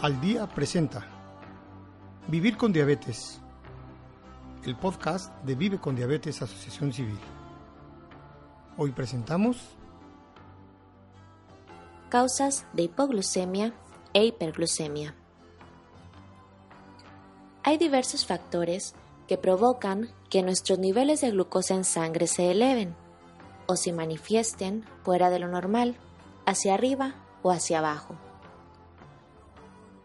Al Día presenta Vivir con Diabetes, el podcast de Vive con Diabetes Asociación Civil. Hoy presentamos Causas de hipoglucemia e hiperglucemia. Hay diversos factores que provocan que nuestros niveles de glucosa en sangre se eleven o se manifiesten fuera de lo normal, hacia arriba o hacia abajo.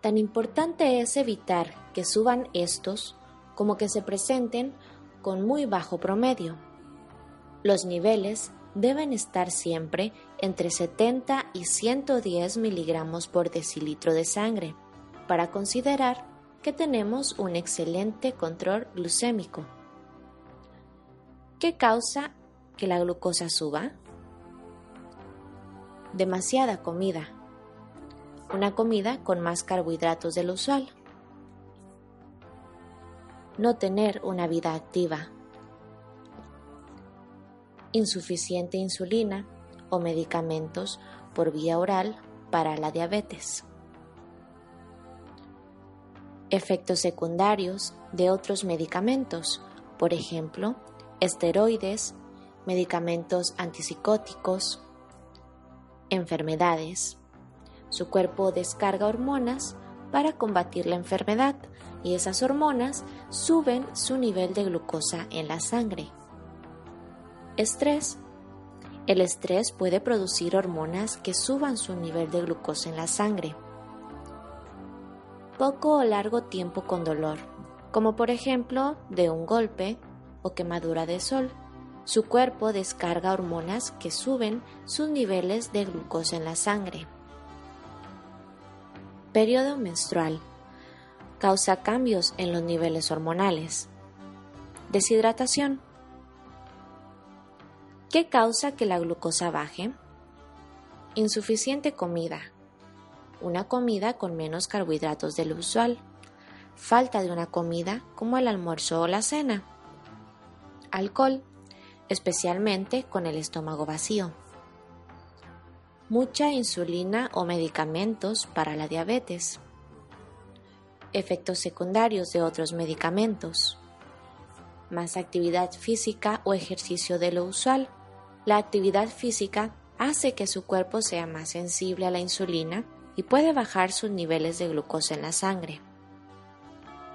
Tan importante es evitar que suban estos como que se presenten con muy bajo promedio. Los niveles deben estar siempre entre 70 y 110 miligramos por decilitro de sangre para considerar que tenemos un excelente control glucémico. ¿Qué causa que la glucosa suba? Demasiada comida una comida con más carbohidratos de lo usual. No tener una vida activa. Insuficiente insulina o medicamentos por vía oral para la diabetes. Efectos secundarios de otros medicamentos, por ejemplo, esteroides, medicamentos antipsicóticos, enfermedades, su cuerpo descarga hormonas para combatir la enfermedad y esas hormonas suben su nivel de glucosa en la sangre. Estrés. El estrés puede producir hormonas que suban su nivel de glucosa en la sangre. Poco o largo tiempo con dolor, como por ejemplo de un golpe o quemadura de sol. Su cuerpo descarga hormonas que suben sus niveles de glucosa en la sangre. Periodo menstrual. Causa cambios en los niveles hormonales. Deshidratación. ¿Qué causa que la glucosa baje? Insuficiente comida. Una comida con menos carbohidratos de lo usual. Falta de una comida como el almuerzo o la cena. Alcohol, especialmente con el estómago vacío mucha insulina o medicamentos para la diabetes, efectos secundarios de otros medicamentos, más actividad física o ejercicio de lo usual. La actividad física hace que su cuerpo sea más sensible a la insulina y puede bajar sus niveles de glucosa en la sangre.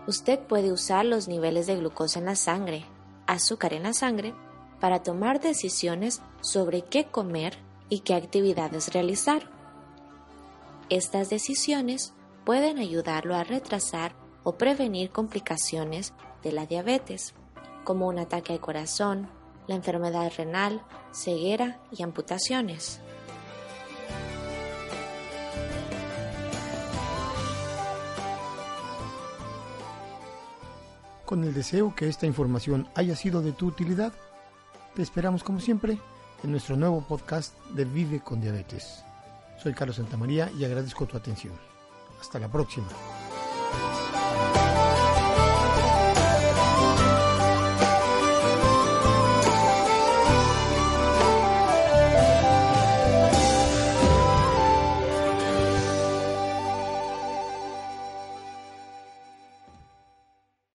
Usted puede usar los niveles de glucosa en la sangre, azúcar en la sangre, para tomar decisiones sobre qué comer y qué actividades realizar. Estas decisiones pueden ayudarlo a retrasar o prevenir complicaciones de la diabetes, como un ataque al corazón, la enfermedad renal, ceguera y amputaciones. Con el deseo que esta información haya sido de tu utilidad, te esperamos como siempre en nuestro nuevo podcast de Vive con Diabetes. Soy Carlos Santamaría y agradezco tu atención. Hasta la próxima.